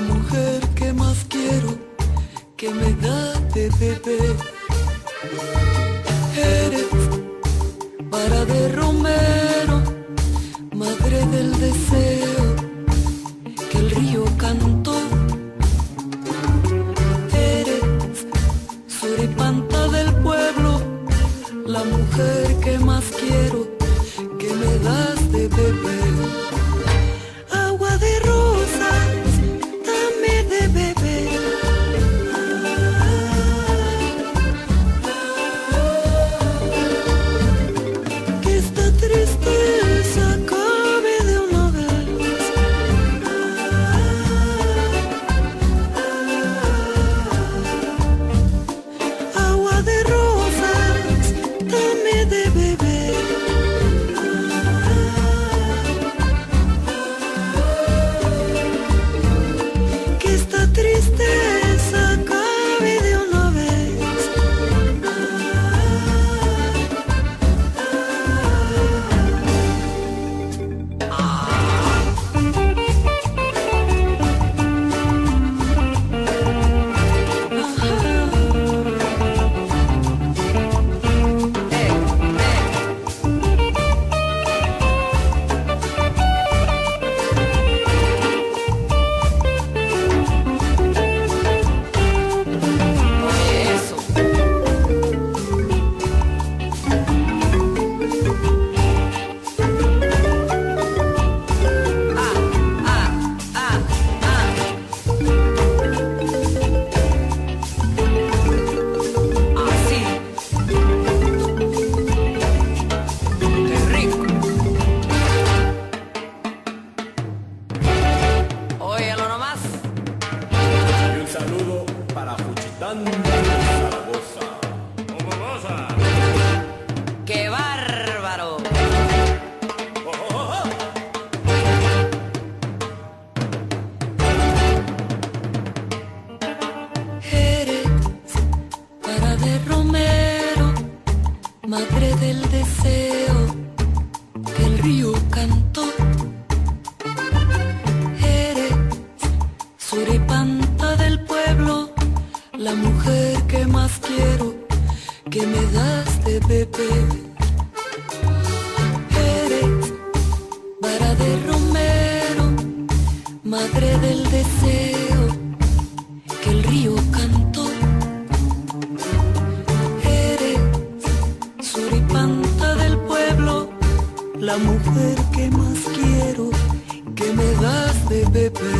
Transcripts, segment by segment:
mujer que más quiero, que me da de beber. Eres para de Romero, madre del deseo, que el río cantó. Eres suripanta del pueblo, la mujer que más quiero, que me das de beber. Agua de mujer que más quiero, que me das de beber.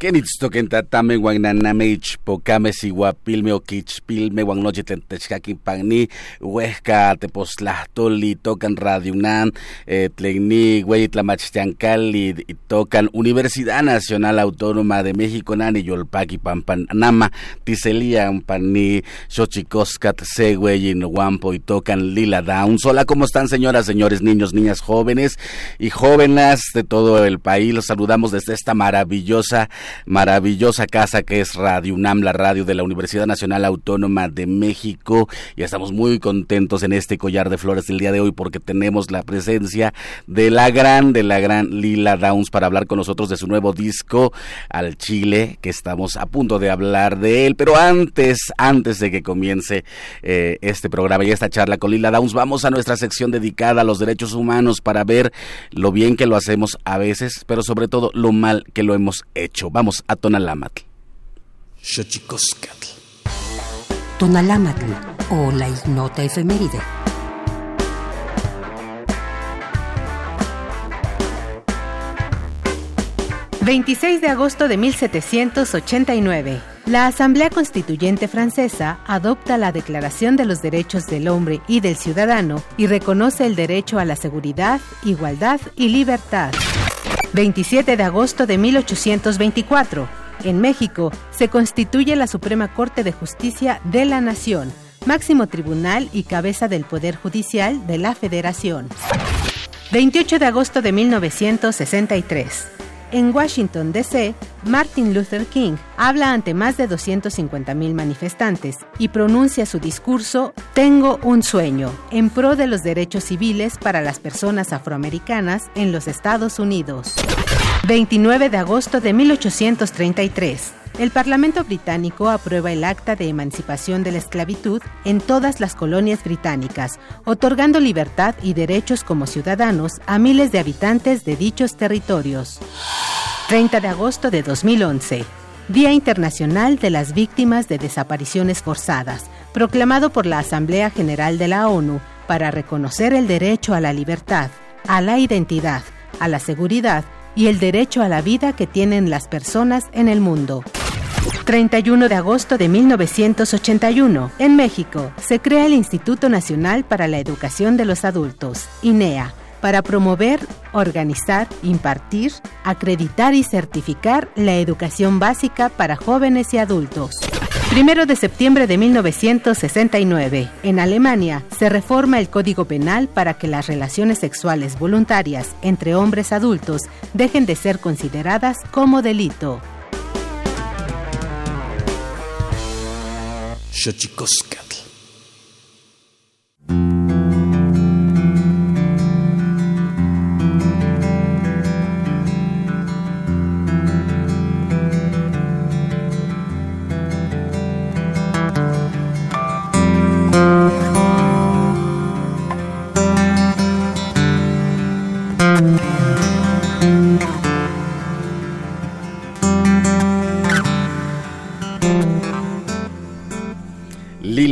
Kenitstoken tatame guananamech pokame sihuapilme oquichpilme guanoche tentechkaki pagni huesca teposlahtoli tocan Radio UNAM eh, tlegni güey tlamachtiancali tocan Universidad Nacional Autónoma de México nani yolpaki pampanama tiselian pani xochicoscat següey guampo y tocan Lila Downs. Hola, ¿cómo están señoras, señores, niños, niñas, jóvenes y jóvenes de todo el país? Los saludamos desde esta maravillosa maravillosa casa que es Radio UNAM, la radio de la Universidad Nacional Autónoma de México. Y estamos muy contentos en este collar de flores del día de hoy porque tenemos la presencia de la gran, de la gran Lila Downs para hablar con nosotros de su nuevo disco al Chile, que estamos a punto de hablar de él. Pero antes, antes de que comience eh, este programa y esta charla con Lila Downs, vamos a nuestra sección dedicada a los derechos humanos para ver lo bien que lo hacemos a veces, pero sobre todo lo mal que lo hemos hecho. Vamos a Tonalámatl. Tonalámatl o la ignota efeméride. ...26 de agosto de 1789... La Asamblea Constituyente Francesa adopta la Declaración de los Derechos del Hombre y del Ciudadano y reconoce el derecho a la seguridad, igualdad y libertad. 27 de agosto de 1824. En México se constituye la Suprema Corte de Justicia de la Nación, máximo tribunal y cabeza del Poder Judicial de la Federación. 28 de agosto de 1963. En Washington, D.C., Martin Luther King habla ante más de 250.000 manifestantes y pronuncia su discurso Tengo un sueño en pro de los derechos civiles para las personas afroamericanas en los Estados Unidos. 29 de agosto de 1833. El Parlamento británico aprueba el Acta de Emancipación de la Esclavitud en todas las colonias británicas, otorgando libertad y derechos como ciudadanos a miles de habitantes de dichos territorios. 30 de agosto de 2011. Día Internacional de las Víctimas de Desapariciones Forzadas, proclamado por la Asamblea General de la ONU para reconocer el derecho a la libertad, a la identidad, a la seguridad y el derecho a la vida que tienen las personas en el mundo. 31 de agosto de 1981, en México, se crea el Instituto Nacional para la Educación de los Adultos, INEA, para promover, organizar, impartir, acreditar y certificar la educación básica para jóvenes y adultos. Primero de septiembre de 1969, en Alemania, se reforma el Código Penal para que las relaciones sexuales voluntarias entre hombres adultos dejen de ser consideradas como delito. Xochicoscatl.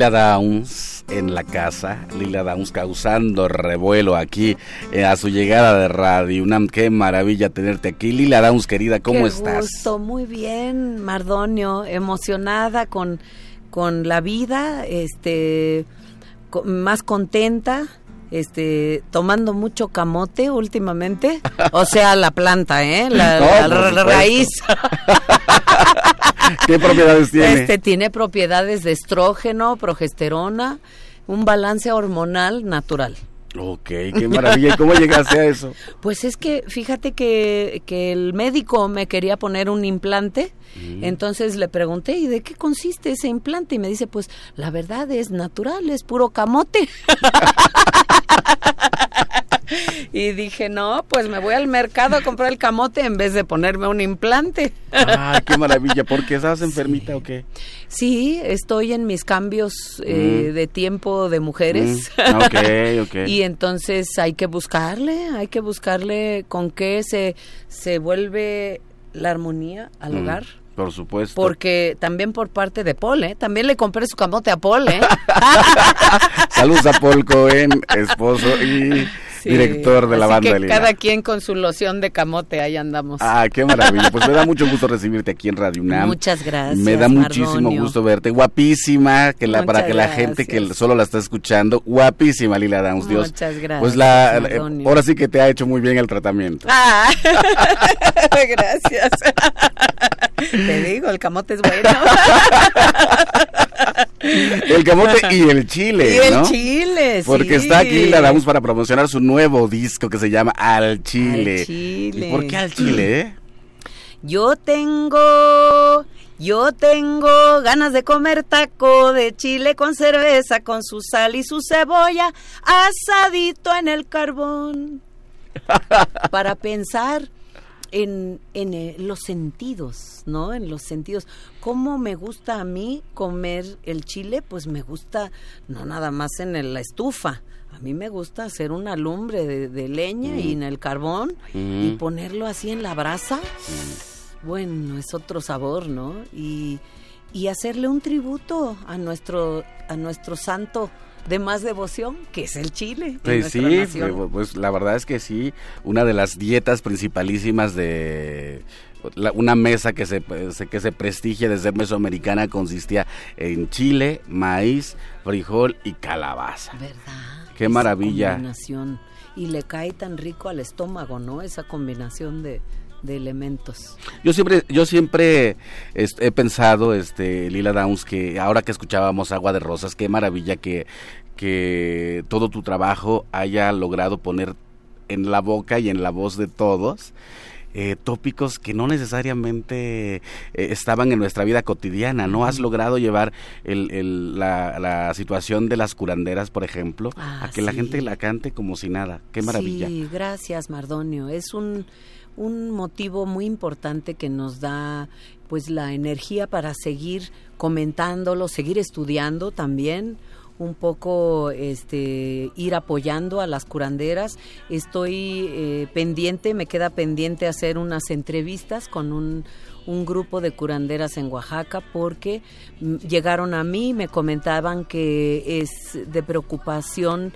Lila Downs en la casa, Lila Downs causando revuelo aquí eh, a su llegada de Radio UNAM. Qué maravilla tenerte aquí. Lila Downs, querida, ¿cómo Qué estás? Gusto, muy bien, Mardonio, emocionada con, con la vida, este, más contenta. Este, tomando mucho camote últimamente, o sea, la planta, ¿eh? La, No, raíz. ¿Qué propiedades tiene? Este tiene propiedades de estrógeno, progesterona, un balance hormonal natural. Ok, qué maravilla. ¿Y cómo llegaste a eso? Pues es que fíjate que, que el médico me quería poner un implante, entonces le pregunté, ¿y de qué consiste ese implante? Y me dice, pues la verdad es natural, es puro camote. y dije, no, pues me voy al mercado a comprar el camote en vez de ponerme un implante. Ay, qué maravilla. ¿Por qué estás enfermita o qué? Sí, estoy en mis cambios eh, Mm. de tiempo de mujeres. Mm, ok, ok. y entonces hay que buscarle, hay que buscarle con qué se, se vuelve la armonía al Mm, hogar. Por supuesto. Porque también por parte de Paul, ¿eh? También le compré su camote a Paul, ¿eh? Saludos a Paul Cohen, esposo y director de la Así banda que Lila. cada quien con su loción de camote, ahí andamos. Ah, qué maravilla. Pues me da mucho gusto recibirte aquí en Radio UNAM. Muchas gracias, Me da muchísimo Mardonio. gusto verte. Guapísima, que la, para que la gente que solo la está escuchando, guapísima Lila Downs, Dios. Muchas gracias, Pues la, Mardonio. ahora sí que te ha hecho muy bien el tratamiento. Ah, gracias. Te digo, el camote es bueno. El camote y el chile, Y el ¿no? chile, Porque sí. está aquí Lila Downs para promocionar su nuevo disco que se llama Al Chile. Al Chile. ¿Y por qué al chile, eh? Yo tengo, yo tengo ganas de comer taco de chile con cerveza, con su sal y su cebolla, asadito en el carbón. Para pensar en, en eh, los sentidos, ¿no? En los sentidos. ¿Cómo me gusta a mí comer el chile? Pues me gusta no nada más en el- la estufa. A mí me gusta hacer una lumbre de, de leña y en el carbón y Mm. ponerlo así en la brasa. Bueno, es otro sabor, ¿no? Y, y hacerle un tributo a nuestro, a nuestro santo de más devoción, que es el chile. en Pues sí, nación. eh, pues la verdad es que sí, una de las dietas principalísimas de la- una mesa que se, se- que se prestigia de ser mesoamericana consistía en chile, maíz, frijol y calabaza. ¿Verdad? Qué Esa maravilla. combinación. Y le cae tan rico al estómago, ¿no? Esa combinación de, de elementos. Yo siempre, yo siempre he pensado, este, Lila Downs, que ahora que escuchábamos Agua de Rosas, qué maravilla que, que todo tu trabajo haya logrado poner en la boca y en la voz de todos eh, tópicos que no necesariamente eh, estaban en nuestra vida cotidiana, ¿no? Has logrado llevar el, el- la, la situación de las curanderas, por ejemplo, Ah, a que la gente la cante como si nada. Qué maravilla. Sí, gracias, Mardonio. Es un, un motivo muy importante que nos da pues la energía para seguir comentándolo, seguir estudiando también un poco este ir apoyando a las curanderas. Estoy eh, pendiente me queda pendiente hacer unas entrevistas con un un grupo de curanderas en Oaxaca porque mm, llegaron a mí me comentaban que es de preocupación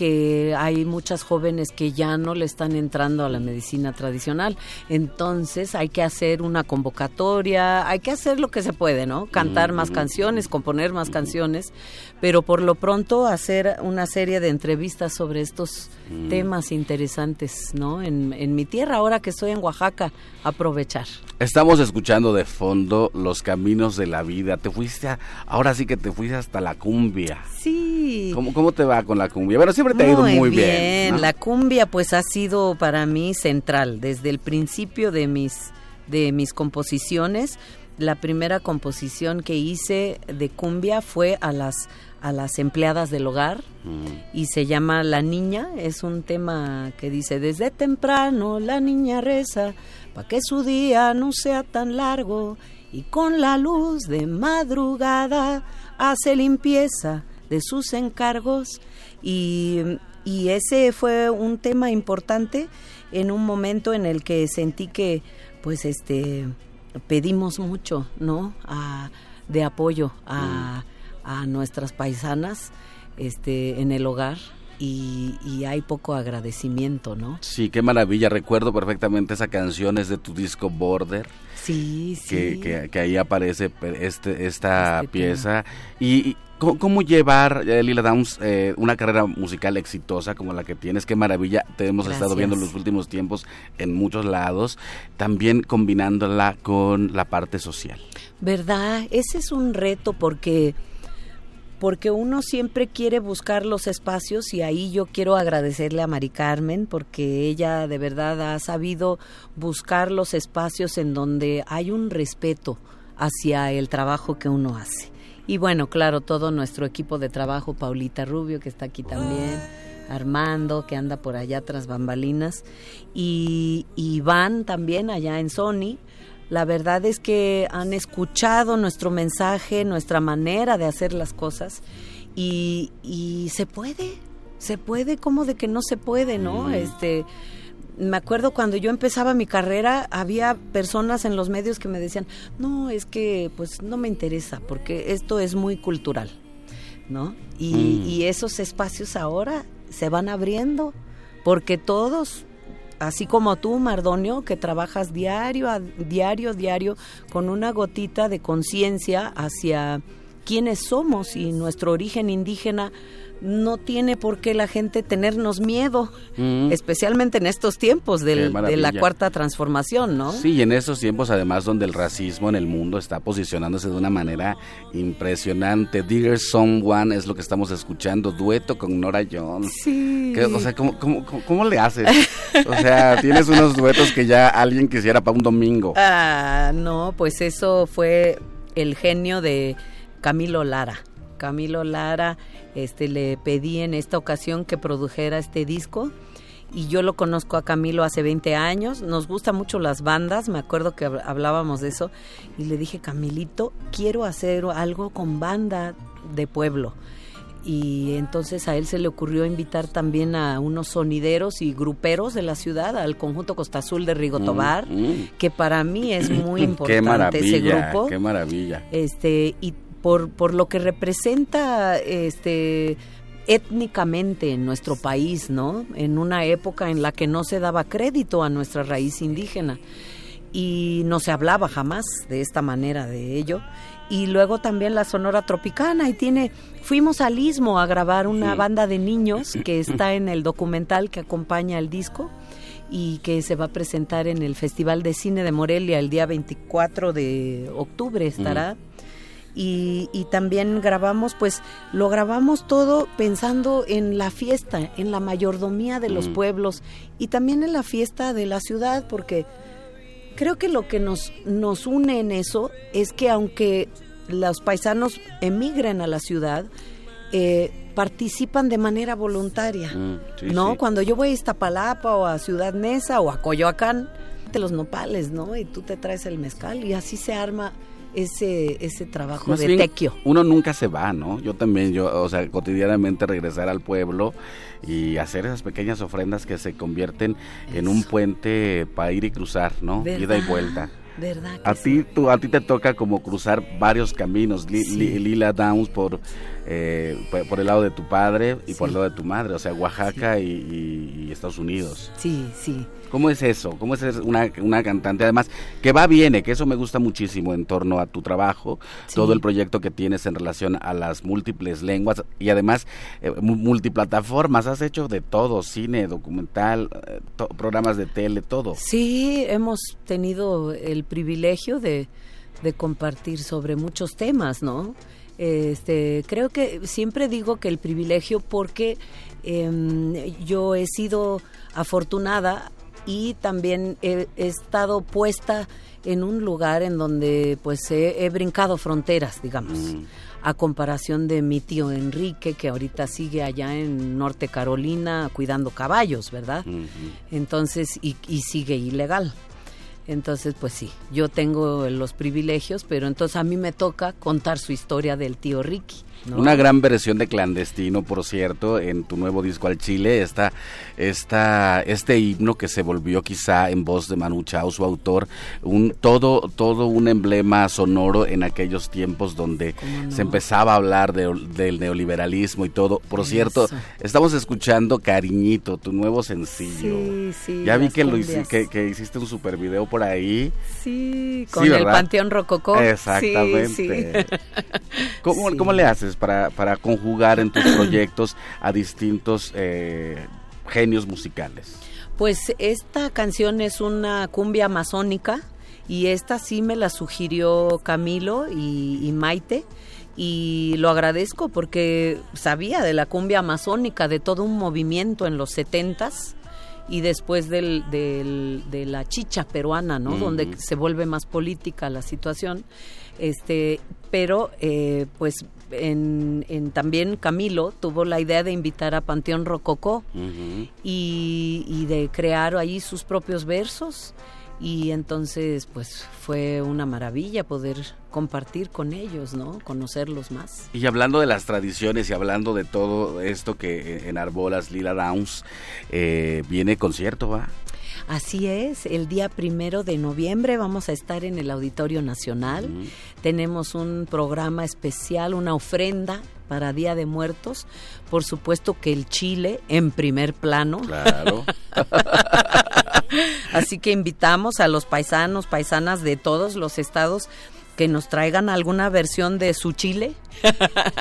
que hay muchas jóvenes que ya no le están entrando a la medicina tradicional. Entonces hay que hacer una convocatoria, hay que hacer lo que se puede, ¿no? Cantar más canciones, componer más canciones, pero por lo pronto hacer una serie de entrevistas sobre estos temas interesantes, ¿no? En, en mi tierra, ahora que estoy en Oaxaca, aprovechar. Estamos escuchando de fondo los caminos de la vida. Te fuiste, a- ahora sí que te fuiste hasta la cumbia. Sí. ¿Cómo, cómo te va con la cumbia? Bueno, siempre te ha ido muy bien. ¿no? La cumbia pues ha sido para mí central desde el principio de mis de mis composiciones. La primera composición que hice de cumbia fue a las a las empleadas del hogar Mm. y se llama La Niña. Es un tema que dice desde temprano la niña reza para que su día no sea tan largo y con la luz de madrugada hace limpieza de sus encargos y, y ese fue un tema importante en un momento en el que sentí que pues este pedimos mucho no a- de apoyo a, a nuestras paisanas este en el hogar y, y hay poco agradecimiento no Sí, qué maravilla. Recuerdo perfectamente esa canción, es de tu disco Border, sí sí. que, que, que ahí aparece este, esta Este pieza. Y, y ¿cómo, cómo llevar, eh, Lila Downs, eh, una carrera musical exitosa como la que tienes? Qué maravilla. Te hemos estado viendo en los últimos tiempos en muchos lados, también combinándola con la parte social. ¿Verdad? Ese es un reto porque porque uno siempre quiere buscar los espacios y ahí yo quiero agradecerle a Mari Carmen porque ella de verdad ha sabido buscar los espacios en donde hay un respeto hacia el trabajo que uno hace. Y bueno, claro, todo nuestro equipo de trabajo, Paulita Rubio que está aquí también, Armando que anda por allá tras bambalinas y y Iván también allá en Sony. La verdad es que han escuchado nuestro mensaje, nuestra manera de hacer las cosas y, y se puede, se puede, como de que no se puede, ¿no? Este, me acuerdo cuando yo empezaba mi carrera, había personas en los medios que me decían, no, es que pues no me interesa, porque esto es muy cultural, ¿no? Y, Mm. y esos espacios ahora se van abriendo porque todos así como tú, Mardonio, que trabajas diario, a diario, diario, con una gotita de conciencia hacia quiénes somos y nuestro origen indígena no tiene por qué la gente tenernos miedo, Mm. especialmente en estos tiempos del- de la cuarta transformación, ¿no? Sí, y en estos tiempos además donde el racismo en el mundo está posicionándose de una manera impresionante. Digger Someone es lo que estamos escuchando, dueto con Nora Jones. Sí. Que, o sea, ¿cómo, cómo, cómo- cómo le haces? O sea, tienes unos duetos que ya alguien quisiera para un domingo. Ah, no, pues eso fue el genio de Camilo Lara. Camilo Lara, este, le pedí en esta ocasión que produjera este disco y yo lo conozco a Camilo hace 20 años. Nos gustan mucho las bandas, me acuerdo que hab- hablábamos de eso y le dije, Camilito, quiero hacer algo con banda de pueblo. Y entonces a él se le ocurrió invitar también a unos sonideros y gruperos de la ciudad, al conjunto Costa Azul de Rigo Mm, Tobar, mm. que para mí es muy Qué importante ese maravilla, grupo. qué maravilla. Este, y por, por lo que representa este étnicamente en nuestro país, ¿no? En una época en la que no se daba crédito a nuestra raíz indígena y no se hablaba jamás de esta manera de ello. Y luego también la Sonora Tropicana y tiene fuimos al Istmo a grabar una Sí. banda de niños que está en el documental que acompaña el disco y que se va a presentar en el Festival de Cine de Morelia el día 24 de octubre estará. Y, y también grabamos, pues lo grabamos todo pensando en la fiesta, en la mayordomía de los Mm. pueblos y también en la fiesta de la ciudad, porque creo que lo que nos, nos une en eso es que aunque los paisanos emigren a la ciudad, eh, participan de manera voluntaria. Mm, sí, ¿No? sí. Cuando yo voy a Iztapalapa o a Ciudad Neza o a Coyoacán, de los nopales, ¿no? Y tú te traes el mezcal y así se arma ese, ese trabajo Más de bien, tequio. Uno nunca se va, ¿no? Yo también, yo, o sea, cotidianamente regresar al pueblo y hacer esas pequeñas ofrendas que se convierten en un puente para ir y cruzar, ¿no? Ida y ¿Verdad? vuelta. ¿Verdad? A sí? ti, tú, a ti te toca como cruzar varios caminos, Li- Sí. Li- Lila Downs por, eh, por, por el lado de tu padre y por el Sí. lado de tu madre, o sea, Oaxaca y, y- y Estados Unidos. Sí, sí. ¿Cómo es eso? ¿Cómo es una, una cantante? Además, que va, viene, que eso me gusta muchísimo en torno a tu trabajo, Sí. todo el proyecto que tienes en relación a las múltiples lenguas y además eh, mu- multiplataformas. Has hecho de todo, cine, documental, eh, to- programas de tele, todo. Sí, hemos tenido el privilegio de, de compartir sobre muchos temas, ¿no? Este, creo que siempre digo que el privilegio porque em, yo he sido afortunada y también he, he estado puesta en un lugar en donde pues he, he brincado fronteras, digamos, Mm. a comparación de mi tío Enrique que ahorita sigue allá en Norte Carolina cuidando caballos, ¿verdad? Ujú. Entonces, y, y sigue ilegal. Entonces, pues sí, yo tengo los privilegios, pero entonces a mí me toca contar su historia del tío Ricky. ¿No? Una gran versión de clandestino, por cierto, en tu nuevo disco al Chile, está, está este himno que se volvió quizá en voz de Manu Chao, su autor, un todo, todo un emblema sonoro en aquellos tiempos donde se empezaba a hablar de- del neoliberalismo y todo. Por cierto, estamos escuchando Cariñito, tu nuevo sencillo. Sí, sí. ya vi que, lo que, que hiciste un super video por ahí. Sí, con Sí, el. Panteón Rococó. Exactamente. ¿Cómo, cómo le haces para, para conjugar en tus proyectos a distintos eh, genios musicales? Pues esta canción es una cumbia amazónica y esta sí me la sugirió Camilo y, y Maite y lo agradezco porque sabía de la cumbia amazónica, de todo un movimiento en los setentas y después del, del- de la chicha peruana, ¿no? Donde se vuelve más política la situación. Este, pero eh, pues en, en también Camilo tuvo la idea de invitar a Panteón Rococó y, y de crear ahí sus propios versos y entonces pues fue una maravilla poder compartir con ellos, ¿no? Conocerlos más. Y hablando de las tradiciones y hablando de todo esto que eh, enarbolas Lila Downs, eh, viene concierto, ¿va? Así es, el día primero de noviembre vamos a estar en el Auditorio Nacional. Tenemos un programa especial, una ofrenda para Día de Muertos. Por supuesto que el chile en primer plano. Claro. Así que invitamos a los paisanos, paisanas de todos los estados que nos traigan alguna versión de su chile.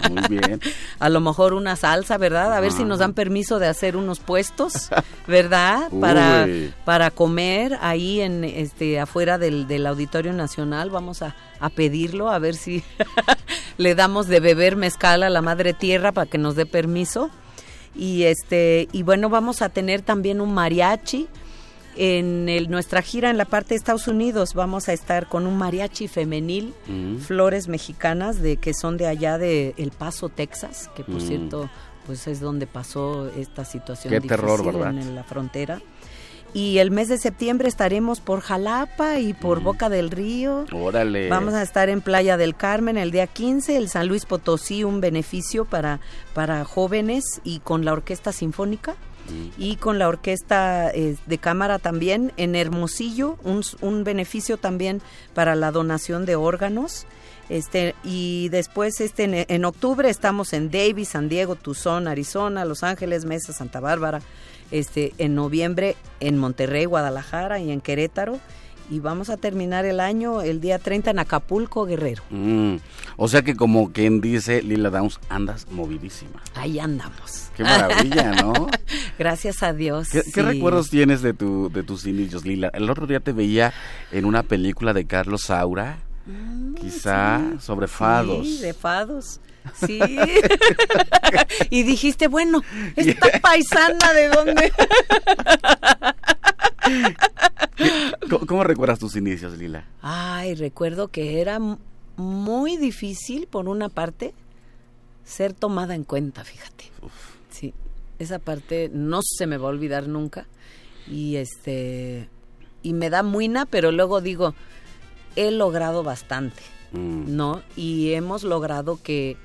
Muy bien. A lo mejor una salsa, ¿verdad? A ver si nos dan permiso de hacer unos puestos, ¿verdad? Para, para comer ahí en este afuera del, del Auditorio Nacional. Vamos a, a pedirlo, a ver si le damos de beber mezcal a la Madre Tierra para que nos dé permiso. Y este, y bueno, vamos a tener también un mariachi. En el- nuestra gira en la parte de Estados Unidos vamos a estar con un mariachi femenil, Mm. flores mexicanas de que son de allá de El Paso, Texas, que por Mm. cierto, pues es donde pasó esta situación Qué difícil terror, ¿verdad? en la frontera. Y el mes de septiembre estaremos por Jalapa y Mm. por Boca del Río. Órale. Vamos a estar en Playa del Carmen el día 15, el San Luis Potosí, un beneficio para, para jóvenes y con la Orquesta Sinfónica y con la Orquesta eh, de Cámara también. En Hermosillo, un, un beneficio también para la donación de órganos. Este, y después este, en, en octubre estamos en Davis, San Diego, Tucson, Arizona, Los Ángeles, Mesa, Santa Bárbara. Este, en noviembre en Monterrey, Guadalajara y en Querétaro. Y vamos a terminar el año el día 30 en Acapulco, Guerrero. Mm. O sea que como quien dice Lila Downs, andas movidísima. Ahí andamos. Qué maravilla, ¿no? Gracias a Dios. ¿Qué, qué sí. recuerdos tienes de, tu, de tus inicios, Lila? El otro día te veía en una película de Carlos Saura, quizá sobre fados. Sí, de fados. Sí. y dijiste, bueno, esta paisana de dónde. ¿Cómo, cómo recuerdas tus inicios, Lila? Ay, recuerdo que era muy difícil, por una parte, ser tomada en cuenta, fíjate. Sí, esa parte no se me va a olvidar nunca. Y este y me da muina, pero luego digo, he logrado bastante, Mm. ¿no? Y hemos logrado que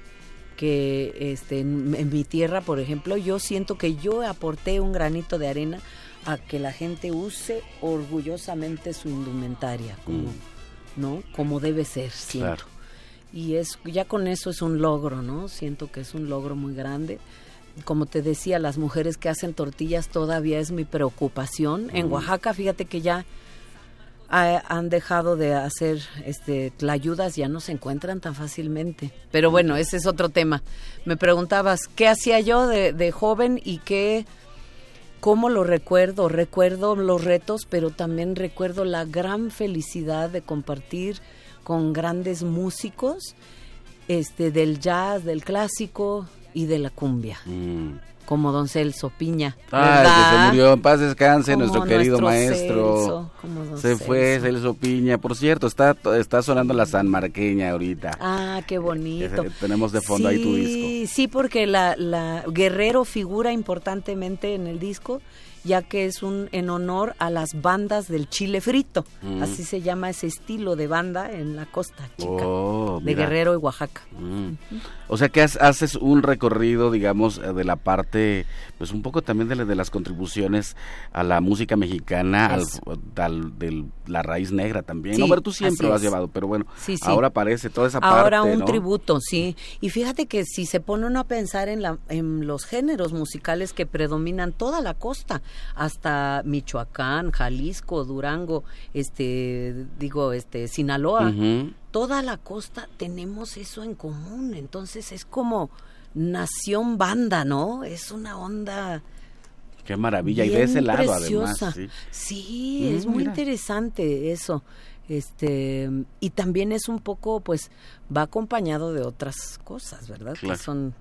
que este en, en mi tierra, por ejemplo, yo siento que yo aporté un granito de arena a que la gente use orgullosamente su indumentaria, como, ¿no? Como debe ser, siento. Claro. Y es ya con eso es un logro, ¿no? Siento que es un logro muy grande. Como te decía, las mujeres que hacen tortillas todavía es mi preocupación. En Oaxaca, fíjate que ya ha- han dejado de hacer este tlayudas, ya no se encuentran tan fácilmente. Pero bueno, ese es otro tema. Me preguntabas qué hacía yo de, de joven y qué cómo lo recuerdo. Recuerdo los retos, pero también recuerdo la gran felicidad de compartir con grandes músicos este del jazz, del clásico y de la cumbia, Mm. Como Don Celso Piña. Ah, el que se murió, en paz descanse, Como nuestro querido nuestro maestro. Celso, como don se fue Celso. Celso Piña. Por cierto, está, está sonando la San Marqueña ahorita. Ah, qué bonito. Eh, tenemos de fondo ahí tu Sí, Sí, porque la, la Guerrero figura importantemente en el disco, ya que es un en honor a las bandas del chile frito. Mm. Así se llama ese estilo de banda en la costa chica Oh, de. Guerrero y Oaxaca. Mm. O sea que has- haces un recorrido, digamos, de la parte, pues un poco también de, de las contribuciones a la música mexicana, al, al- de la raíz negra también. Sí, no, pero tú siempre lo has es. llevado, pero bueno, Sí, sí. ahora aparece toda esa parte, Ahora un ¿no? tributo, sí. Y fíjate que si se pone uno a pensar en, la, en los géneros musicales que predominan toda la costa, hasta Michoacán, Jalisco, Durango, este, digo, este, Sinaloa, toda la costa tenemos eso en común. Entonces es como nación banda, ¿no? Es una onda Qué maravilla, y de ese lado preciosa. además, sí. Sí, Mm, es muy mira. interesante eso. Este, y también es un poco, pues, va acompañado de otras cosas, ¿verdad? Claro. Que son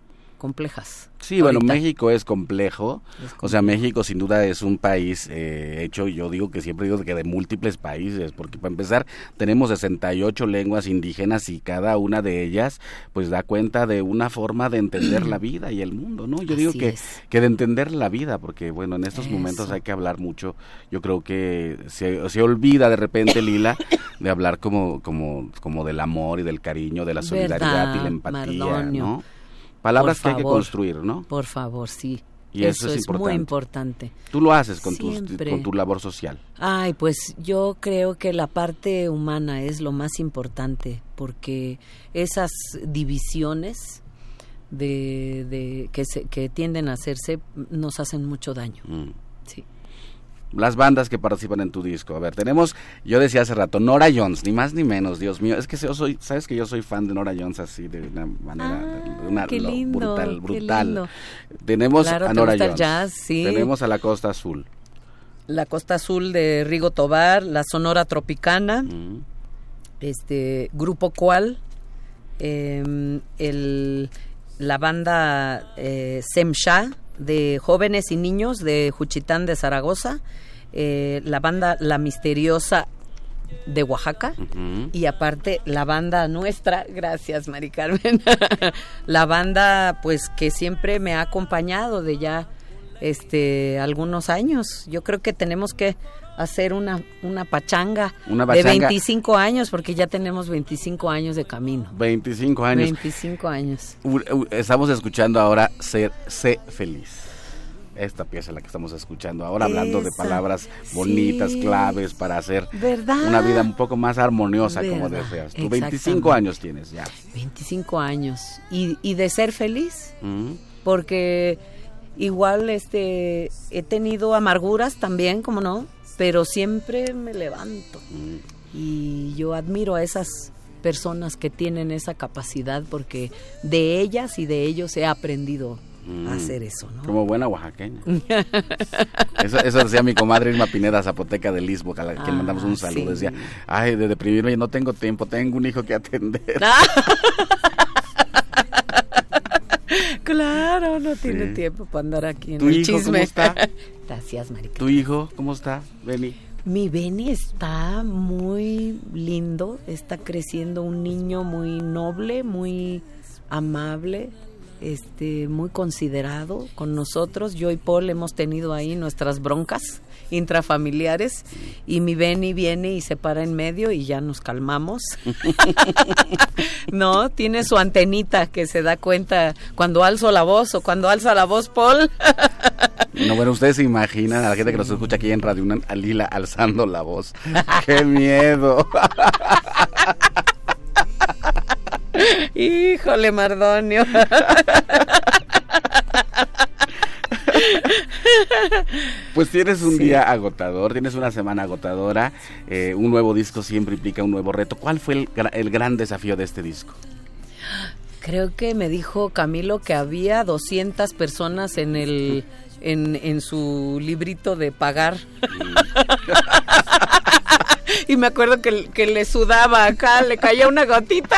complejas. Sí, bueno. México es complejo. Es O sea, México sin duda es un país eh, hecho, yo digo que siempre digo que de múltiples países, porque para empezar tenemos 68 lenguas indígenas y cada una de ellas pues da cuenta de una forma de entender la vida y el mundo, ¿no? Yo digo que, es. que de entender la vida, porque bueno, en estos momentos hay que hablar mucho. Yo creo que se, se olvida de repente, Lila, de hablar como, como, como del amor y del cariño, de la solidaridad y ¿Verdad, la empatía, Mardonio? ¿no? Palabras que hay que construir, ¿no? Por favor, sí. Y eso es muy importante. importante. Tú lo haces con tu, Siempre. con tu labor social. Ay, pues yo creo que la parte humana es lo más importante, porque esas divisiones de, de que, se, que tienden a hacerse nos hacen mucho daño. Mm. Sí. Las bandas que participan en tu disco. A ver, tenemos, yo decía hace rato, Nora Jones, ni más ni menos, Dios mío. Es que yo soy, sabes que yo soy fan de Nora Jones así, de una manera, Ah, de una qué lo- lindo, brutal, qué brutal. lindo. Tenemos Claro, a Nora Jones. jazz, sí. Tenemos a la Costa Azul. La Costa Azul de Rigo Tobar, la Sonora Tropicana, Mm. este Grupo Cual, eh, el, la banda eh, Semsha de jóvenes y niños de Juchitán de Zaragoza, eh, la banda La Misteriosa de Oaxaca y aparte la banda nuestra, gracias Mari Carmen, la banda pues que siempre me ha acompañado de ya este algunos años. Yo creo que tenemos que hacer una una pachanga, Una de pachanga. 25 años porque ya tenemos 25 años de camino. 25 años. 25 años. Estamos escuchando ahora Ser, Sé Feliz. Esta pieza la que estamos escuchando ahora, hablando de palabras bonitas, Sí. claves para hacer ¿Verdad? una vida un poco más armoniosa, como deseas. Tú Exactamente. 25 años tienes ya. 25 años y, y de ser feliz Mm. porque igual este he tenido amarguras también, como no, pero siempre me levanto. Y yo admiro a esas personas que tienen esa capacidad porque de ellas y de ellos he aprendido Mm. a hacer eso, ¿no? Como buena oaxaqueña. eso, eso decía mi comadre Irma Pineda Zapoteca del Istmo, a la que Ah, mandamos un saludo. sí. Decía, ay, de deprimirme no tengo tiempo, tengo un hijo que atender. claro, no tiene Sí. tiempo para andar aquí en ¿Tu el hijo chisme. cómo está? Gracias, Marica. ¿Tu hijo cómo está, Beni? Mi Beni está muy lindo, está creciendo un niño muy noble, muy amable, este, muy considerado con nosotros. Yo y Paul hemos tenido ahí nuestras broncas intrafamiliares y mi Beni viene y se para en medio y ya nos calmamos. no, tiene su antenita que se da cuenta cuando alzo la voz o cuando alza la voz Paul. No, bueno, ustedes se imaginan a la gente que nos escucha aquí en Radio Unam, a Lila alzando la voz. ¡Qué miedo! Híjole, Mardonio. Pues tienes un Sí. día agotador, tienes una semana agotadora, eh, un nuevo disco siempre implica un nuevo reto. ¿Cuál fue el, gra- el gran desafío de este disco? Creo que me dijo Camilo que había 200 personas en el en, en su librito de pagar. y me acuerdo que, que le sudaba acá, le caía una gotita.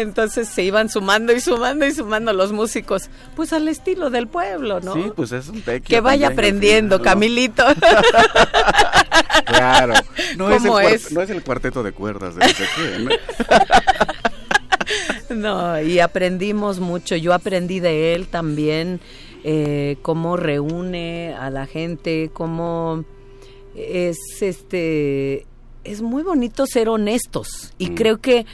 Entonces se iban sumando y sumando y sumando los músicos, pues al estilo del pueblo, ¿no? Sí, pues es un tequio que vaya también, aprendiendo. Camilito. Claro. No es, el ¿Cómo cuart- es? no es el cuarteto de cuerdas de qué, ¿no? No, y aprendimos mucho. Yo aprendí de él también eh, cómo reúne a la gente, cómo es este es muy bonito ser honestos y Mm. creo que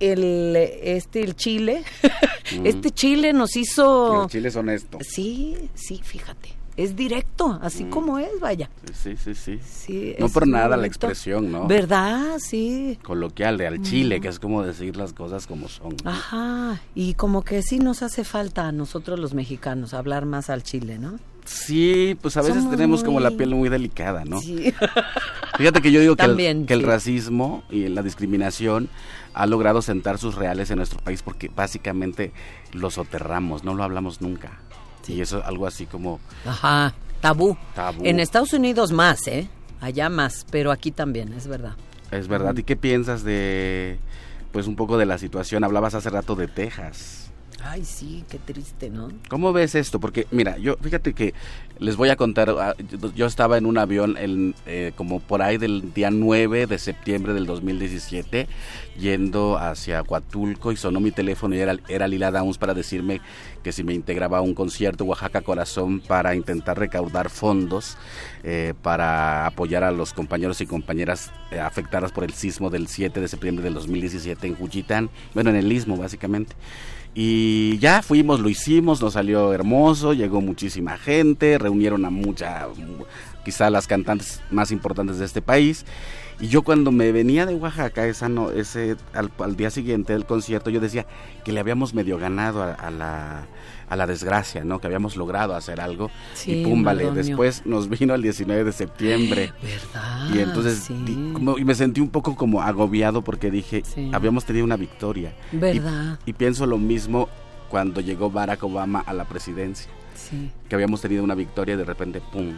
el este el Chile Mm. este Chile nos hizo El chile es honesto. sí sí fíjate es directo así Mm. como es vaya Sí, sí, sí. sí No por nada la expresión, ¿no? verdad sí Coloquial de al chile, que es como decir las cosas como son. Ajá, y como que sí nos hace falta a nosotros los mexicanos hablar más al chile, ¿no? Sí, pues a veces Somos tenemos como la piel muy delicada, ¿no? Sí. Fíjate que yo digo que, el, que el sí. racismo y la discriminación ha logrado sentar sus reales en nuestro país porque básicamente lo soterramos, no lo hablamos nunca. Y eso es algo así como Ajá, tabú. tabú. En Estados Unidos más, ¿eh? Allá más, pero aquí también, es verdad. Es verdad. ¿Y qué piensas de, pues un poco de la situación? Hablabas hace rato de Texas. Ay, sí, qué triste, ¿no? ¿Cómo ves esto? Porque, mira, yo fíjate que les voy a contar, ah, yo, estaba en un avión eh, como por ahí del día 9 de septiembre del 2017, yendo hacia Huatulco y sonó mi teléfono y era, era Lila Downs para decirme que si me integraba a un concierto Oaxaca Corazón para intentar recaudar fondos eh, para apoyar a los compañeros y compañeras eh, afectadas por el sismo del 7 de septiembre del 2017 en Juchitán, bueno, en el Istmo básicamente. Y ya fuimos, lo hicimos, nos salió hermoso, llegó muchísima gente, reunieron a mucha quizá las cantantes más importantes de este país. Y yo cuando me venía de Oaxaca esa no, ese, al, día siguiente del concierto, yo decía que le habíamos medio ganado a, la, a la desgracia, ¿no? Que habíamos logrado hacer algo. y pum, vale. Después nos vino el 19 de septiembre. ¿Verdad? Y entonces y, me sentí un poco como agobiado porque dije, habíamos tenido una victoria. ¿Verdad? Y, pienso lo mismo cuando llegó Barack Obama a la presidencia. Sí. Que habíamos tenido una victoria y de repente, pum.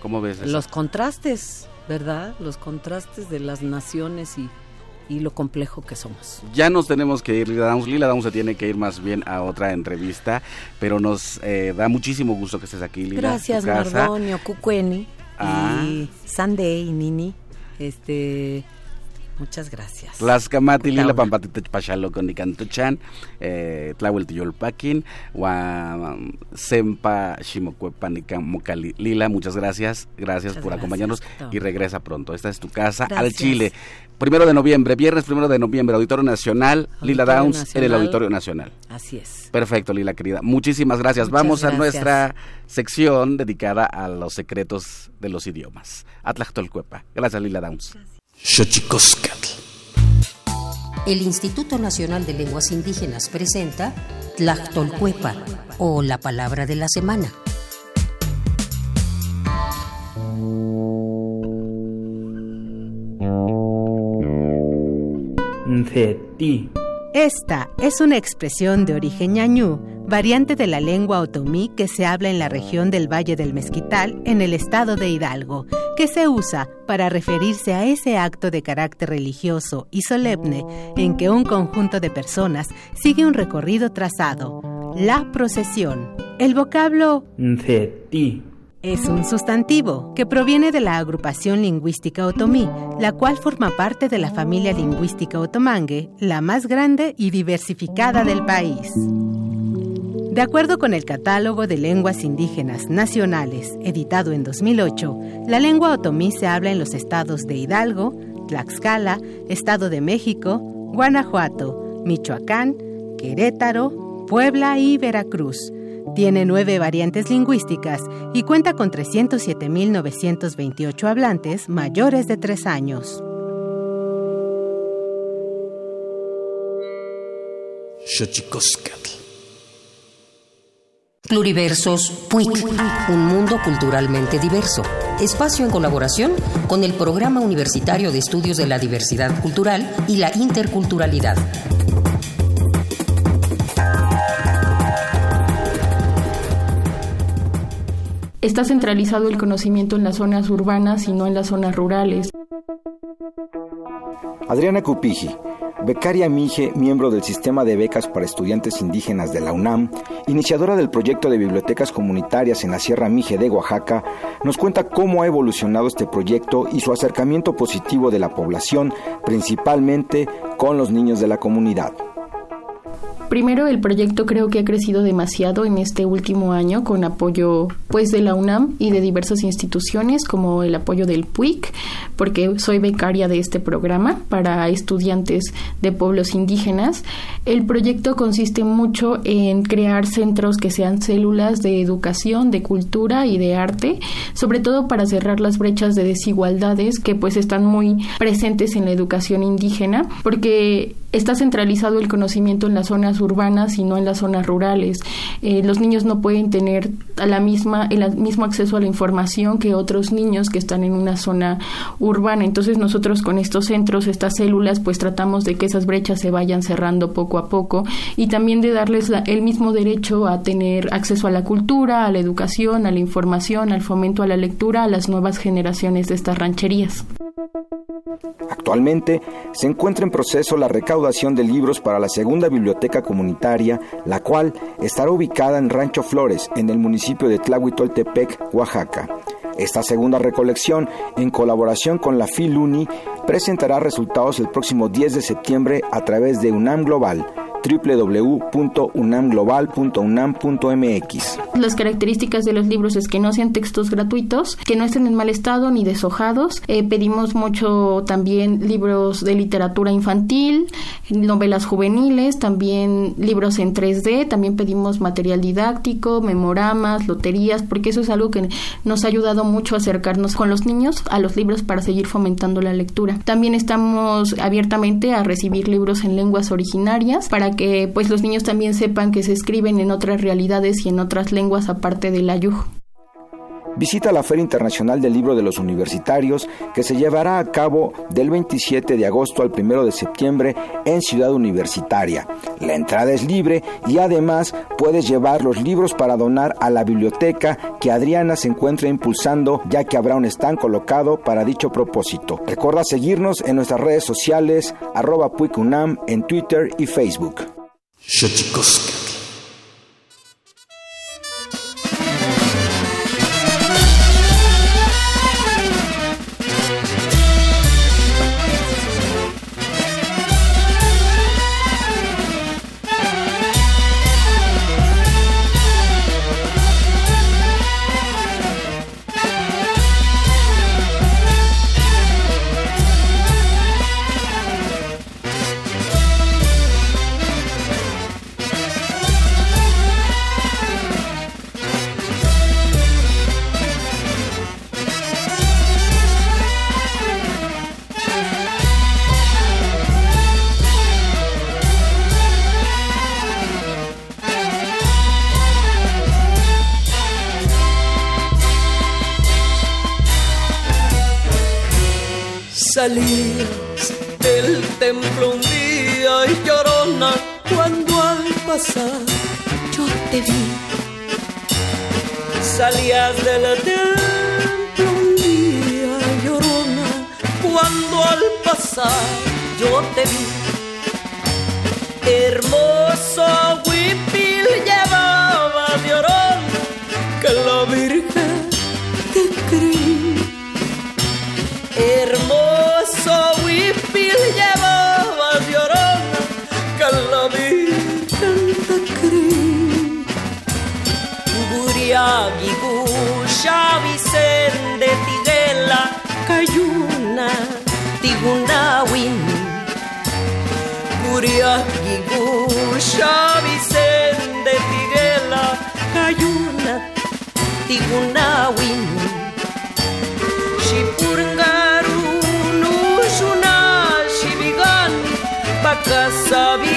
¿Cómo ves eso? Los contrastes ¿verdad? Los contrastes de las naciones y, y lo complejo que somos. Ya nos tenemos que ir, Lila Downs. Lila Downs se tiene que ir más bien a otra entrevista, pero nos eh, da muchísimo gusto que estés aquí, Lila. Gracias, Mardonio, Cucueni ah. y Sunday y Nini. Este, Muchas gracias. Tlaxcamati lila pampatita pachalo con eh, tlahuel tiyolpaquin, sempa mokali lila, muchas gracias, gracias por acompañarnos y regresa pronto. Esta es tu casa al Chile. Primero de noviembre, viernes primero de noviembre, Auditorio Nacional, Lila Downs en el Auditorio Nacional. Así es. Perfecto, Lila querida. Muchísimas gracias. Vamos a nuestra sección dedicada a los secretos de los idiomas. Atlactolcuepa. Gracias, Lila Downs. El Instituto Nacional de Lenguas Indígenas presenta Tlactolcuepa o la palabra de la semana. Esta es una expresión de origen ñañú, variante de la lengua otomí que se habla en la región del Valle del Mezquital, en el estado de Hidalgo, que se usa para referirse a ese acto de carácter religioso y solemne en que un conjunto de personas sigue un recorrido trazado, la procesión. El vocablo es un sustantivo que proviene de la agrupación lingüística otomí, la cual forma parte de la familia lingüística otomangue, la más grande y diversificada del país. De acuerdo con el Catálogo de Lenguas Indígenas Nacionales, editado en 2008, la lengua otomí se habla en los estados de Hidalgo, Tlaxcala, Estado de México, Guanajuato, Michoacán, Querétaro, Puebla y Veracruz tiene nueve variantes lingüísticas y cuenta con 307.928 hablantes mayores de tres años. Pluriversos PUIC, un mundo culturalmente diverso. Espacio en colaboración con el Programa Universitario de Estudios de la Diversidad Cultural y la Interculturalidad. está centralizado el conocimiento en las zonas urbanas y no en las zonas rurales. Adriana Cupiji, becaria MIGE, miembro del Sistema de Becas para Estudiantes Indígenas de la UNAM, iniciadora del proyecto de bibliotecas comunitarias en la Sierra Mije de Oaxaca, nos cuenta cómo ha evolucionado este proyecto y su acercamiento positivo de la población, principalmente con los niños de la comunidad. Primero, el proyecto creo que ha crecido demasiado en este último año con apoyo pues de la UNAM y de diversas instituciones como el apoyo del PUIC, porque soy becaria de este programa para estudiantes de pueblos indígenas. El proyecto consiste mucho en crear centros que sean células de educación, de cultura y de arte, sobre todo para cerrar las brechas de desigualdades que pues están muy presentes en la educación indígena, porque está centralizado el conocimiento en las zonas urbanas y no en las zonas rurales. Eh, los niños no pueden tener la misma, el mismo acceso a la información que otros niños que están en una zona urbana. Entonces nosotros con estos centros, estas células, pues tratamos de que esas brechas se vayan cerrando poco a poco y también de darles el mismo derecho a tener acceso a la cultura, a la educación, a la información, al fomento a la lectura a las nuevas generaciones de estas rancherías. Actualmente se encuentra en proceso la recaudación de libros para la segunda biblioteca comunitaria, la cual estará ubicada en Rancho Flores, en el municipio de Tlahuitoltepec, Oaxaca. Esta segunda recolección, en colaboración con la FILUNI, presentará resultados el próximo 10 de septiembre a través de UNAM Global, www.unamglobal.unam.mx. Las características de los libros es que no sean textos gratuitos, que no estén en mal estado ni deshojados. Eh, pedimos mucho también libros de literatura infantil, novelas juveniles, también libros en 3D, también pedimos material didáctico, memoramas, loterías, porque eso es algo que nos ha ayudado mucho a acercarnos con los niños a los libros para seguir fomentando la lectura. También estamos abiertamente a recibir libros en lenguas originarias para que pues los niños también sepan que se escriben en otras realidades y en otras lenguas aparte del ayujo. Visita la Feria Internacional del Libro de los Universitarios que se llevará a cabo del 27 de agosto al 1 de septiembre en Ciudad Universitaria. La entrada es libre y además puedes llevar los libros para donar a la biblioteca que Adriana se encuentra impulsando ya que habrá un stand colocado para dicho propósito. Recuerda seguirnos en nuestras redes sociales arroba puicunam en Twitter y Facebook. Salías del templo un día y llorona cuando al pasar yo te vi. Salías del templo un día llorona cuando al pasar yo te vi. of.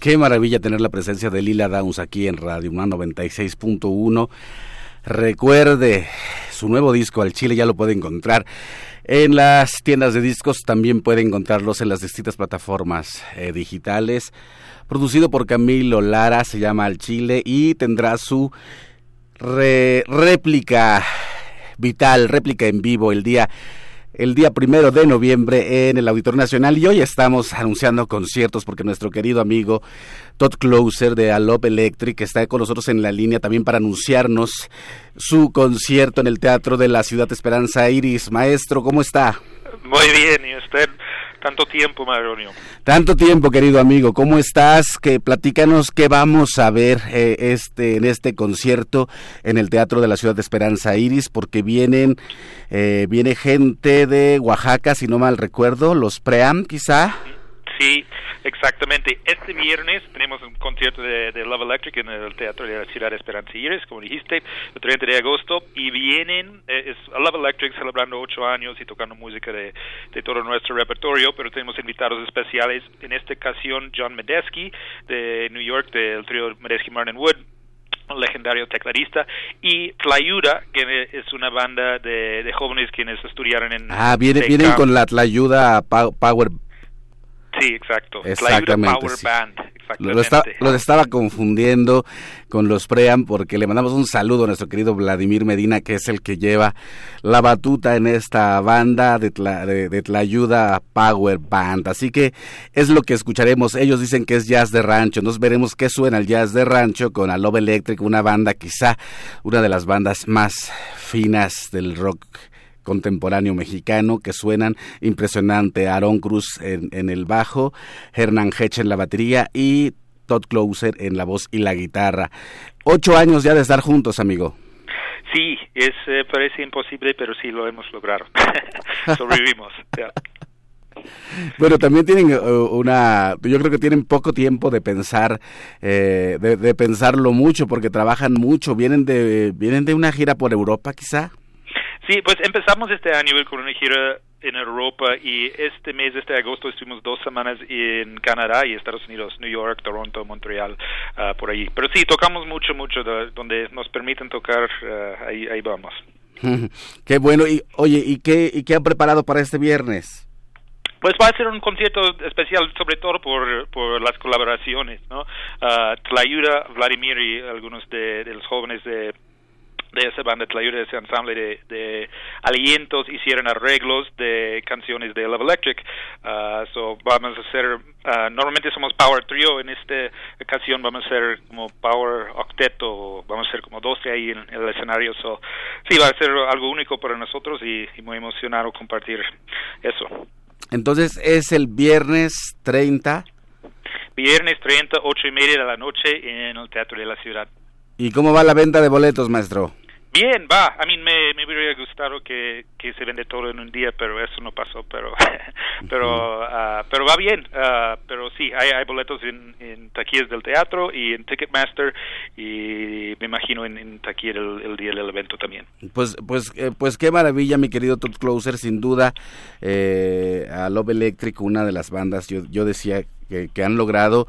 Qué maravilla tener la presencia de Lila Downs aquí en Radio Humana 96.1. Recuerde, su nuevo disco al Chile ya lo puede encontrar en las tiendas de discos, también puede encontrarlos en las distintas plataformas eh, digitales. Producido por Camilo Lara, se llama Al Chile y tendrá su réplica vital, réplica en vivo el día el día primero de noviembre en el Auditorio Nacional y hoy estamos anunciando conciertos porque nuestro querido amigo Todd Closer de Alop Electric está con nosotros en la línea también para anunciarnos su concierto en el Teatro de la Ciudad Esperanza Iris. Maestro, ¿cómo está? Muy bien, ¿y usted? Tanto tiempo, Maronio. Tanto tiempo, querido amigo. ¿Cómo estás? Que platícanos qué vamos a ver eh, este en este concierto en el Teatro de la Ciudad de Esperanza Iris, porque vienen eh, viene gente de Oaxaca, si no mal recuerdo, los Pream, quizá. Sí, exactamente. Este viernes tenemos un concierto de, Love Electric en el Teatro de la Ciudad de Esperanza Iris, como dijiste, el 30 de agosto, y vienen, eh, es Love Electric celebrando ocho años y tocando música de, de, todo nuestro repertorio, pero tenemos invitados especiales, en esta ocasión John Medesky de New York, del trío Medesky Martin Wood, un legendario tecladista, y Tlayuda, que es una banda de, de jóvenes quienes estudiaron en... Ah, viene, vienen con la Tlayuda Power Sí, exacto. Exactamente. Power Band. Lo, lo, estaba confundiendo con los Pream porque le mandamos un saludo a nuestro querido Vladimir Medina, que es el que lleva la batuta en esta banda de, de, Tlayuda Power Band. Así que es lo que escucharemos. Ellos dicen que es jazz de rancho. Nos veremos qué suena el jazz de rancho con Love Electric, una banda quizá una de las bandas más finas del rock contemporáneo mexicano que suenan impresionante. Aaron Cruz en, el bajo, Hernán Hech en la batería y Todd Closer en la voz y la guitarra. Ocho años ya de estar juntos, amigo. Sí, es eh, parece imposible, pero sí lo hemos logrado. Sobrevivimos. Bueno, también tienen eh, una, yo creo que tienen poco tiempo de pensar, eh, de, de, pensarlo mucho, porque trabajan mucho. Vienen de, vienen de una gira por Europa, quizá. Sí, pues empezamos este año con una gira en Europa y este mes, este agosto, estuvimos dos semanas en Canadá y Estados Unidos, New York, Toronto, Montreal, uh, por allí. Pero sí, tocamos mucho, mucho, donde nos permiten tocar, uh, ahí, ahí vamos. qué bueno. Y, oye, ¿y qué, ¿y qué han preparado para este viernes? Pues va a ser un concierto especial, sobre todo por, por las colaboraciones, ¿no? Uh, Tlayuda, Vladimir y algunos de los jóvenes de de esa banda de ese ensamble de, de, alientos, hicieron arreglos de canciones de Love Electric. Uh, so vamos a hacer, uh, normalmente somos Power Trio, en esta ocasión vamos a ser como Power Octeto, vamos a ser como 12 ahí en, el escenario. So, sí, va a ser algo único para nosotros y, y muy emocionado compartir eso. Entonces es el viernes 30. Viernes 30, 8 y media de la noche en el Teatro de la Ciudad. ¿Y cómo va la venta de boletos, maestro? Bien, va. A mí me, me hubiera gustado que, que se vende todo en un día, pero eso no pasó. Pero pero uh, pero va bien. Uh, pero sí, hay, hay boletos en, en taquillas del teatro y en Ticketmaster y me imagino en, en taquilla el, día del evento también. Pues pues eh, pues qué maravilla, mi querido Todd Closer, sin duda. Eh, a Love Electric, una de las bandas, yo, yo decía que, que han logrado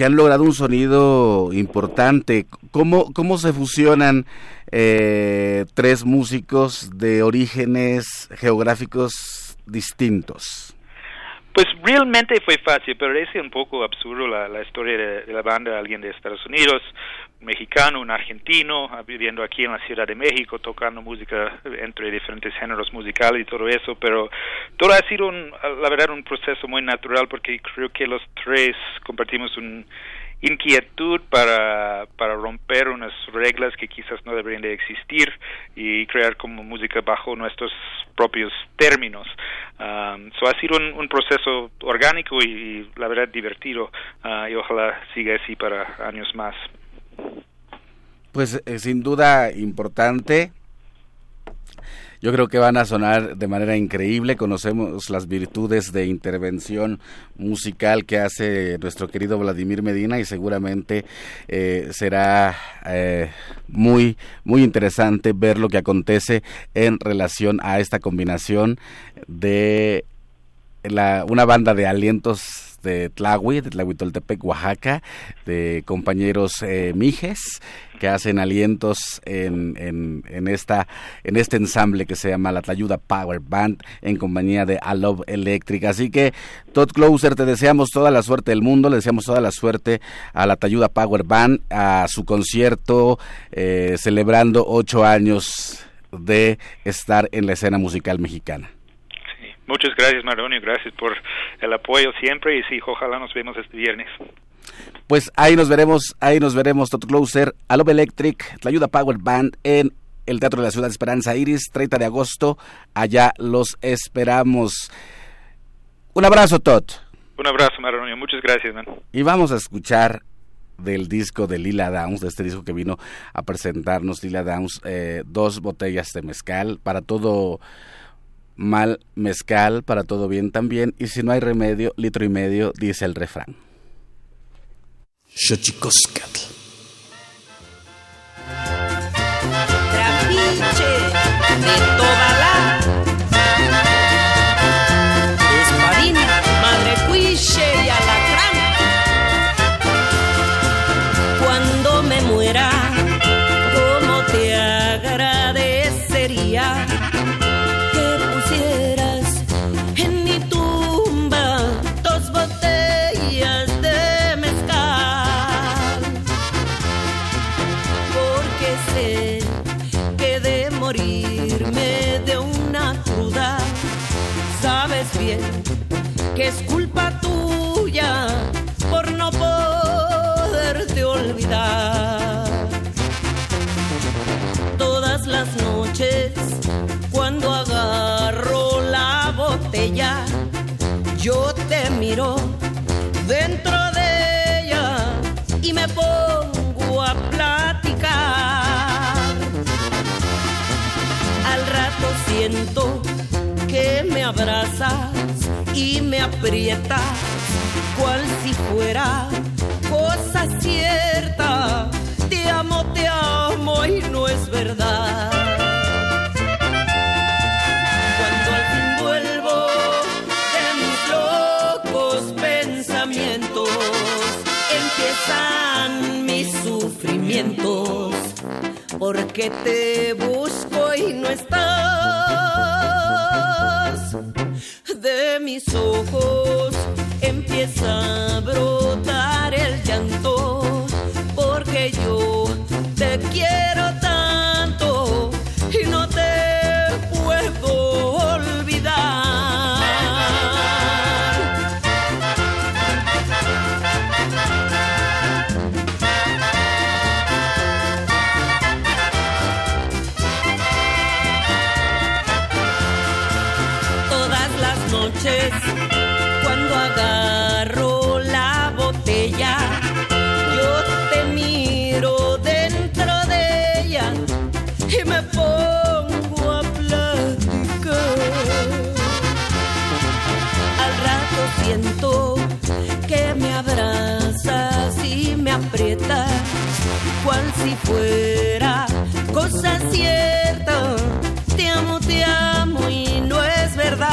que han logrado un sonido importante. ¿Cómo, cómo se fusionan eh, tres músicos de orígenes geográficos distintos? Pues realmente fue fácil, pero es un poco absurdo la, la historia de, la banda, alguien de Estados Unidos, un mexicano, un argentino, ah, viviendo aquí en la Ciudad de México, tocando música entre diferentes géneros musicales y todo eso, pero todo ha sido, la verdad, un proceso muy natural porque creo que los tres compartimos un inquietud para, para romper unas reglas que quizás no deberían de existir y crear como música bajo nuestros propios términos. Um, so ha sido un, proceso orgánico y, la verdad divertido uh, y ojalá siga así para años más. Pues eh, sin duda importante yo creo que van a sonar de manera increíble. Conocemos las virtudes de intervención musical que hace nuestro querido Vladimir Medina y seguramente eh, será eh, muy, muy interesante ver lo que acontece en relación a esta combinación de la, una banda de alientos de Tlahui, de Tlahuitoltepec, Oaxaca, de compañeros eh, Mijes, que hacen alientos en, en, esta, en este ensamble que se llama la Tlayuda Power Band en compañía de A Love Electric. Así que, Todd Closer, te deseamos toda la suerte del mundo, le deseamos toda la suerte a la Tlayuda Power Band, a su concierto eh, celebrando ocho años de estar en la escena musical mexicana. Muchas gracias, Maronio. Gracias por el apoyo siempre y sí, ojalá nos vemos este viernes. Pues ahí nos veremos, ahí nos veremos, Tot Closer, Alobe Electric, la ayuda Power Band en el Teatro de la Ciudad de Esperanza Iris, 30 de agosto. Allá los esperamos. Un abrazo, Tot. Un abrazo, Maronio. Muchas gracias, man. Y vamos a escuchar del disco de Lila Downs, de este disco que vino a presentarnos Lila Downs, eh, dos botellas de mezcal, para todo mal mezcal, para todo bien también, y si no hay remedio, litro y medio, dice el refrán. Xochicoscatl. Trapiche de toda que es culpa tuya por no poderte olvidar. Todas las noches, cuando agarro la botella, yo te miro dentro de ella y me pongo a platicar. Me abrazas y me aprietas, cual si fuera cosa cierta. Te amo, te amo y no es verdad. Cuando al fin vuelvo de mis locos pensamientos, empiezan mis sufrimientos, porque te busco y no estás. De mis ojos empieza a brotar el llanto, porque yo te quiero tanto fuera cosa cierta. Te amo, te amo y no es verdad.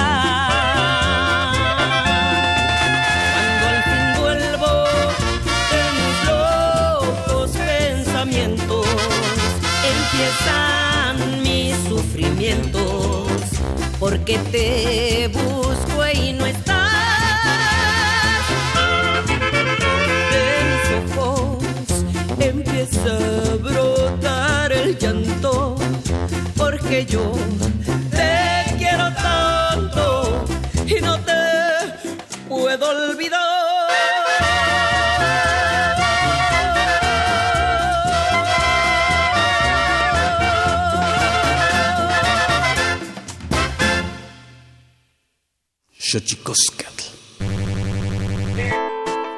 Cuando al fin vuelvo de mis locos pensamientos, empiezan mis sufrimientos, porque te busco y no estás. A brotar el llanto, porque yo te quiero tanto y no te puedo olvidar.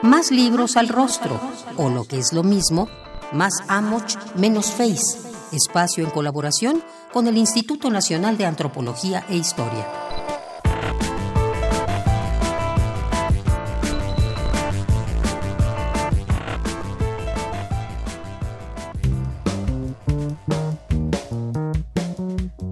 Más libros al rostro, o lo que es lo mismo, más Amoch, menos Face. Espacio en colaboración con el Instituto Nacional de Antropología e Historia.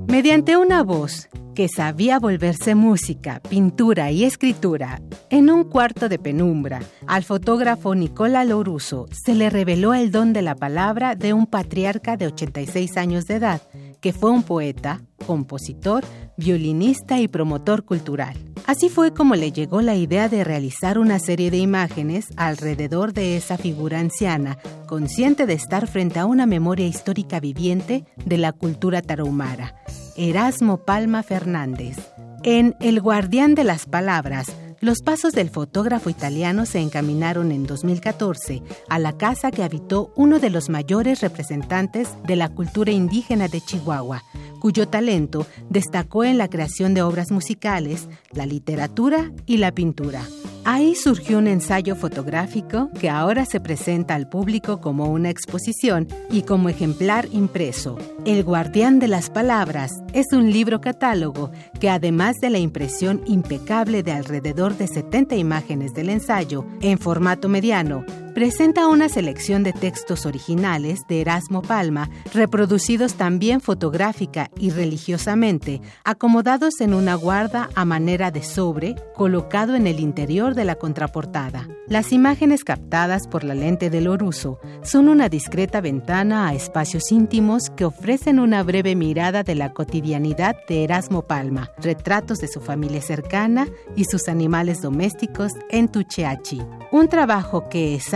Mediante una voz que sabía volverse música, pintura y escritura, en un cuarto de penumbra, al fotógrafo Nicola Loruso se le reveló el don de la palabra de un patriarca de 86 años de edad, que fue un poeta, compositor, violinista y promotor cultural. Así fue como le llegó la idea de realizar una serie de imágenes alrededor de esa figura anciana, consciente de estar frente a una memoria histórica viviente de la cultura tarahumara. Erasmo Palma Fernández, En El guardián de las palabras, los pasos del fotógrafo italiano se encaminaron en 2014 a la casa que habitó uno de los mayores representantes de la cultura indígena de Chihuahua, cuyo talento destacó en la creación de obras musicales, la literatura y la pintura. Ahí surgió un ensayo fotográfico que ahora se presenta al público como una exposición y como ejemplar impreso. El Guardián de las Palabras es un libro catálogo que además de la impresión impecable de alrededor de 70 imágenes del ensayo en formato mediano, presenta una selección de textos originales de Erasmo Palma, reproducidos también fotográfica y religiosamente, acomodados en una guarda a manera de sobre, colocado en el interior de la contraportada. Las imágenes captadas por la lente del oruso son una discreta ventana a espacios íntimos que ofrecen una breve mirada de la cotidianidad de Erasmo Palma, retratos de su familia cercana y sus animales domésticos en Tucheachi. Un trabajo que es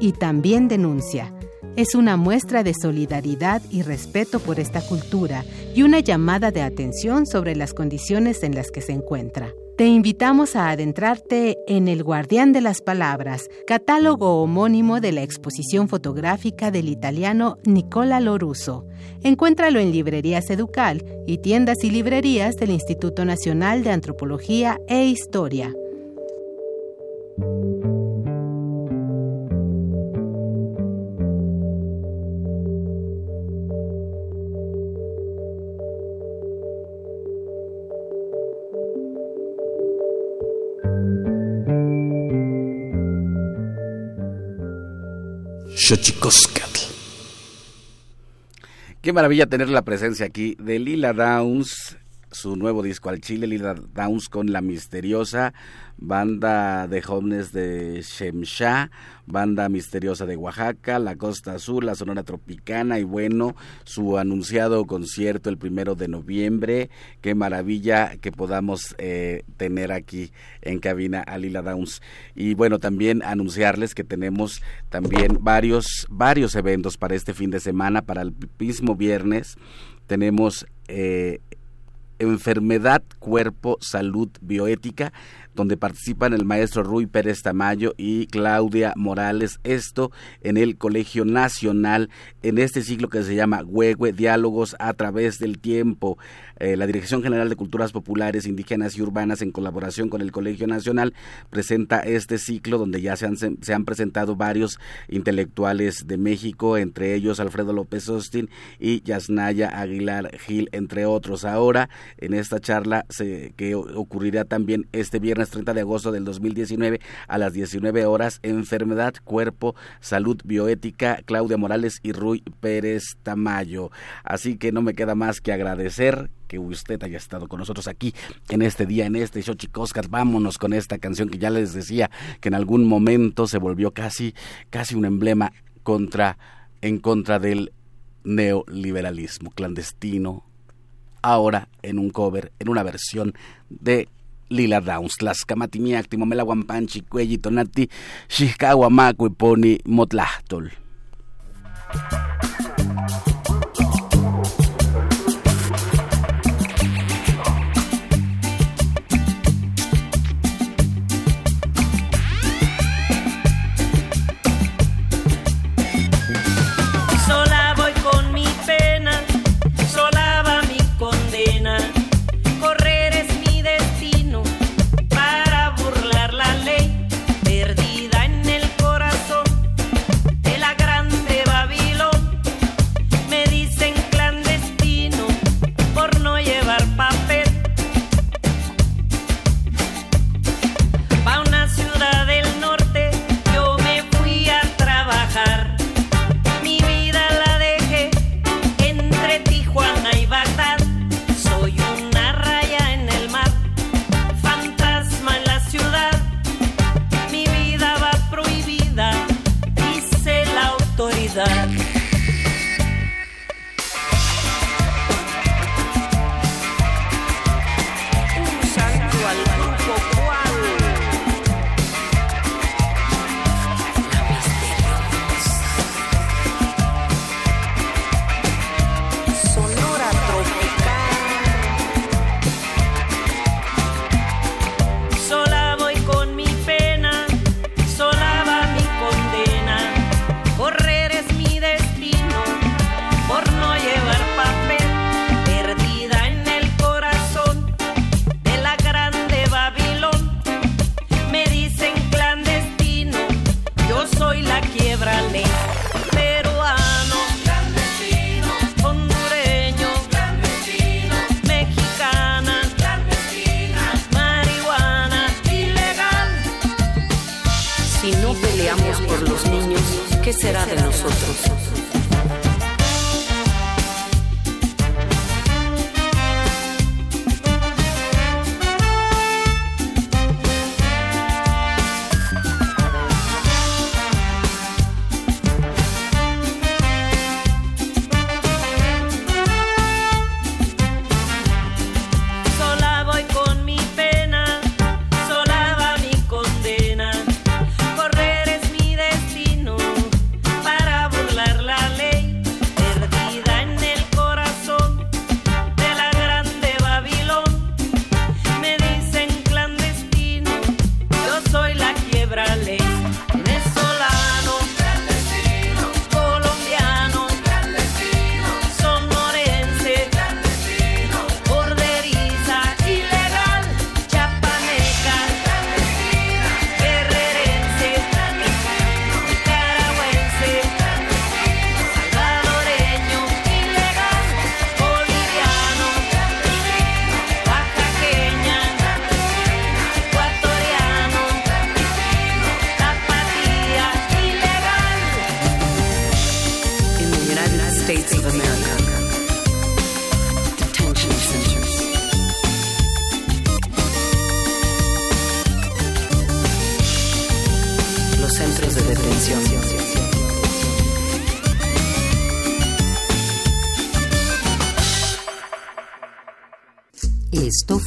y también denuncia. Es una muestra de solidaridad y respeto por esta cultura y una llamada de atención sobre las condiciones en las que se encuentra. Te invitamos a adentrarte en El Guardián de las Palabras, catálogo homónimo de la exposición fotográfica del italiano Nicola Loruso. Encuéntralo en librerías Educal y tiendas y librerías del Instituto Nacional de Antropología e Historia. Xochicoscatl. Qué maravilla tener la presencia aquí de Lila Downs, su nuevo disco al Chile, Lila Downs con la misteriosa banda de jóvenes de Shemsha, banda misteriosa de Oaxaca, la Costa Azul, la Sonora Tropicana y bueno, su anunciado concierto el primero de noviembre. Qué maravilla que podamos eh, tener aquí en cabina a Lila Downs. Y bueno, también anunciarles que tenemos también varios, varios eventos para este fin de semana, para el mismo viernes. Tenemos eh, enfermedad, cuerpo, salud, bioética, donde participan el maestro Rui Pérez Tamayo y Claudia Morales, esto en el Colegio Nacional, en este ciclo que se llama Huehue, Diálogos a través del tiempo. Eh, la Dirección General de Culturas Populares, Indígenas y Urbanas, en colaboración con el Colegio Nacional, presenta este ciclo donde ya se han, se han presentado varios intelectuales de México, entre ellos Alfredo López Austin y Yasnaya Aguilar Gil, entre otros. Ahora, en esta charla se, que ocurrirá también este viernes 30 de agosto del 2019 a las 19 horas, Enfermedad, Cuerpo, Salud Bioética, Claudia Morales y Rui Pérez Tamayo. Así que no me queda más que agradecer que usted haya estado con nosotros aquí en este día, en este show Chicoscas. Vámonos con esta canción que ya les decía que en algún momento se volvió casi, casi un emblema contra, en contra del neoliberalismo clandestino, ahora en un cover, en una versión de Lila Downs, las camatimiac, timomela guampanchi, cuelli, tonati, xiscawa, y poni, motlahtol.